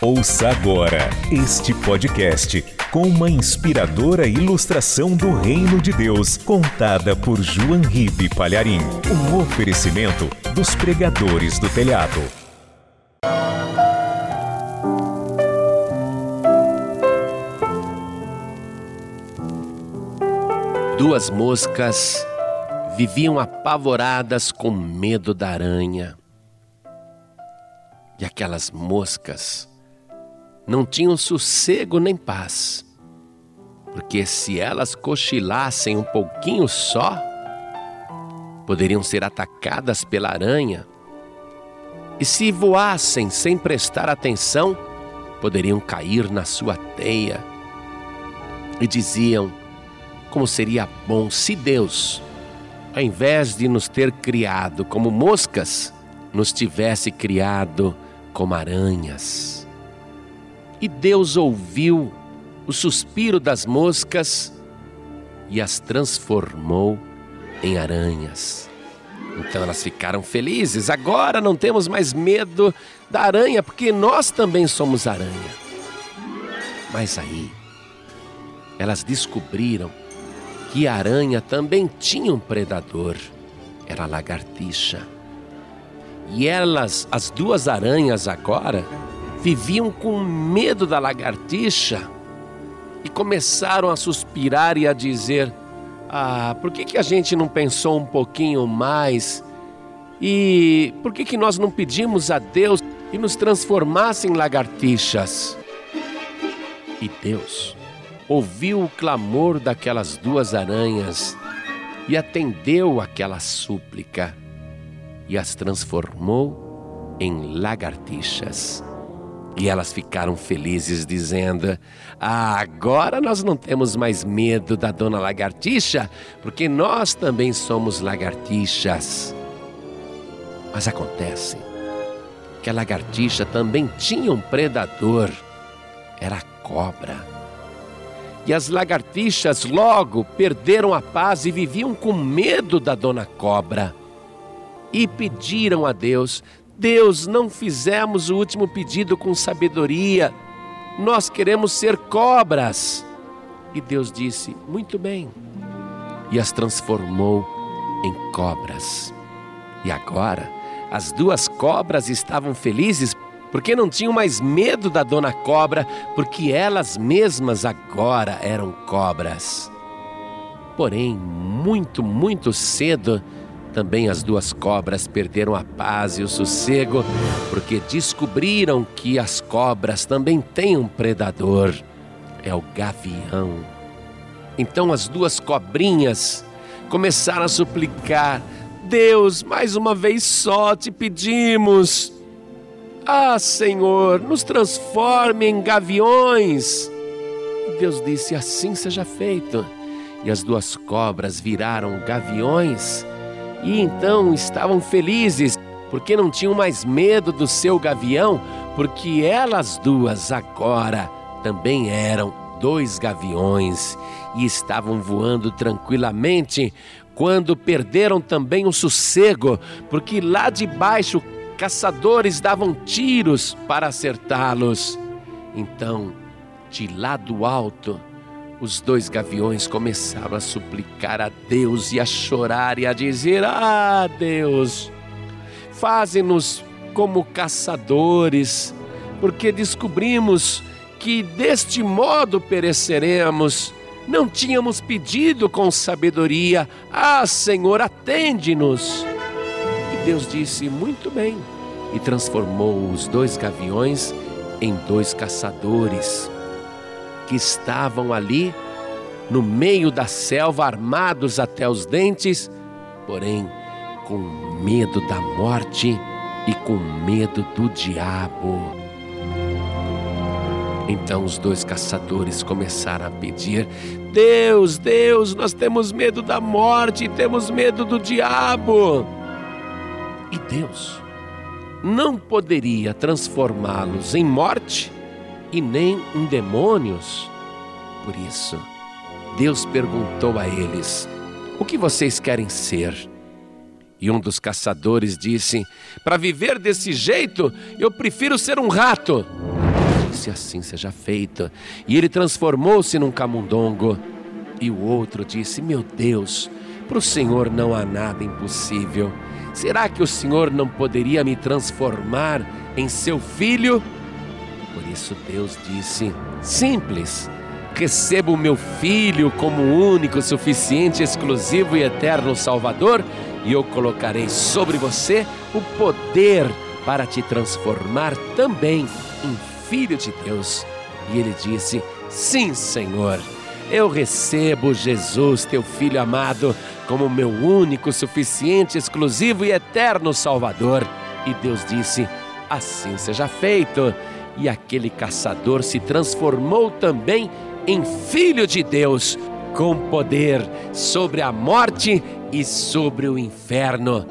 Ouça agora este podcast com uma inspiradora ilustração do Reino de Deus, contada por João Ribe Palharim. Um oferecimento dos pregadores do telhado. Duas moscas viviam apavoradas com medo da aranha. E aquelas moscas não tinham sossego nem paz, porque se elas cochilassem um pouquinho só, poderiam ser atacadas pela aranha, e se voassem sem prestar atenção, poderiam cair na sua teia. E diziam: como seria bom se Deus, ao invés de nos ter criado como moscas, nos tivesse criado como aranhas. E Deus ouviu o suspiro das moscas e as transformou em aranhas. Então elas ficaram felizes. Agora não temos mais medo da aranha, porque nós também somos aranha. Mas aí, elas descobriram que a aranha também tinha um predador. Era a lagartixa. E elas, as duas aranhas agora, viviam com medo da lagartixa e começaram a suspirar e a dizer: Ah, por que, que a gente não pensou um pouquinho mais? E por que, que nós não pedimos a Deus que nos transformasse em lagartixas? E Deus ouviu o clamor daquelas duas aranhas e atendeu aquela súplica e as transformou em lagartixas. E elas ficaram felizes, dizendo: ah, agora nós não temos mais medo da dona lagartixa, porque nós também somos lagartixas. Mas acontece que a lagartixa também tinha um predador, era a cobra. E as lagartixas logo perderam a paz e viviam com medo da dona cobra. E pediram a Deus: Deus, não fizemos o último pedido com sabedoria, nós queremos ser cobras. E Deus disse: Muito bem, e as transformou em cobras. E agora, as duas cobras estavam felizes porque não tinham mais medo da dona cobra, porque elas mesmas agora eram cobras. Porém, muito, muito cedo, também as duas cobras perderam a paz e o sossego, porque descobriram que as cobras também têm um predador: é o gavião. Então as duas cobrinhas começaram a suplicar: Deus, mais uma vez só te pedimos. Ah, Senhor, nos transforme em gaviões. Deus disse: Assim seja feito. E as duas cobras viraram gaviões e então estavam felizes, porque não tinham mais medo do seu gavião, porque elas duas agora também eram dois gaviões e estavam voando tranquilamente quando perderam também o sossego, porque lá de baixo caçadores davam tiros para acertá-los. Então, de lá do alto, os dois gaviões começaram a suplicar a Deus e a chorar e a dizer: Ah, Deus, faze-nos como caçadores, porque descobrimos que deste modo pereceremos. Não tínhamos pedido com sabedoria. Ah, Senhor, atende-nos. E Deus disse: Muito bem. E transformou os dois gaviões em dois caçadores que estavam ali no meio da selva, armados até os dentes, porém com medo da morte e com medo do diabo. Então os dois caçadores começaram a pedir: Deus, Deus, nós temos medo da morte, temos medo do diabo. E Deus não poderia transformá-los em morte e nem em demônios. Por isso, Deus perguntou a eles: O que vocês querem ser? E um dos caçadores disse: Para viver desse jeito, eu prefiro ser um rato. disse: Assim seja feito. E ele transformou-se num camundongo. E o outro disse: Meu Deus, para o Senhor não há nada impossível. Será que o Senhor não poderia me transformar em seu filho? Por isso Deus disse: Simples. Receba o meu filho como único, suficiente, exclusivo e eterno Salvador, e eu colocarei sobre você o poder para te transformar também em filho de Deus. E ele disse: Sim, Senhor. Eu recebo Jesus, teu filho amado, como meu único, suficiente, exclusivo e eterno Salvador. E Deus disse: Assim seja feito. E aquele caçador se transformou também em filho de Deus, com poder sobre a morte e sobre o inferno.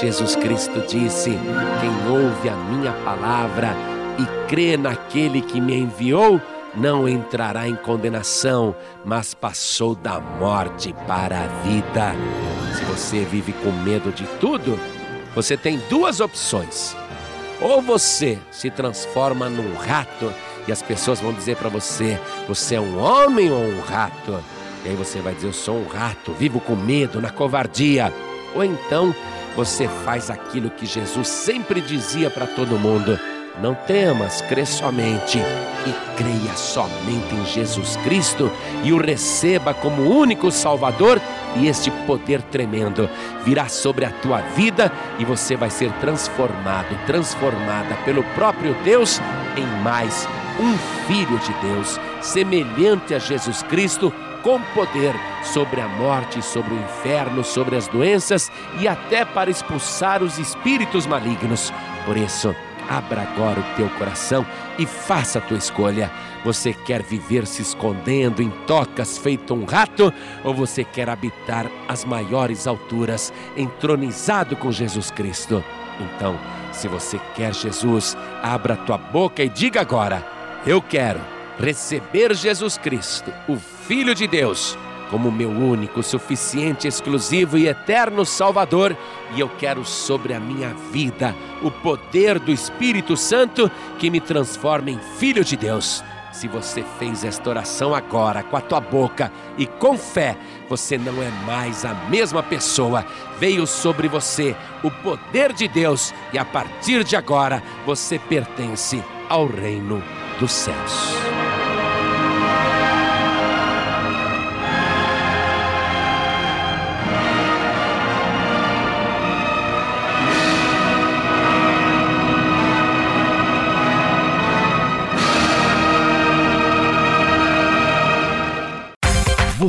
Jesus Cristo disse: Quem ouve a minha palavra e crê naquele que me enviou, não entrará em condenação, mas passou da morte para a vida. Se você vive com medo de tudo, você tem duas opções. Ou você se transforma num rato e as pessoas vão dizer para você: você é um homem ou um rato? E aí você vai dizer: eu sou um rato, vivo com medo, na covardia. Ou então você faz aquilo que Jesus sempre dizia para todo mundo não temas, crê somente e creia somente em Jesus Cristo e o receba como único Salvador, e este poder tremendo virá sobre a tua vida e você vai ser transformado, transformada pelo próprio Deus em mais um filho de Deus, semelhante a Jesus Cristo, com poder sobre a morte, sobre o inferno, sobre as doenças e até para expulsar os espíritos malignos. Por isso, Abra agora o teu coração e faça a tua escolha. Você quer viver se escondendo em tocas feito um rato ou você quer habitar as maiores alturas, entronizado com Jesus Cristo? Então, se você quer Jesus, abra tua boca e diga agora: Eu quero receber Jesus Cristo, o Filho de Deus como meu único, suficiente, exclusivo e eterno Salvador, e eu quero sobre a minha vida o poder do Espírito Santo que me transforma em filho de Deus. Se você fez esta oração agora com a tua boca e com fé, você não é mais a mesma pessoa. Veio sobre você o poder de Deus e a partir de agora você pertence ao reino dos céus.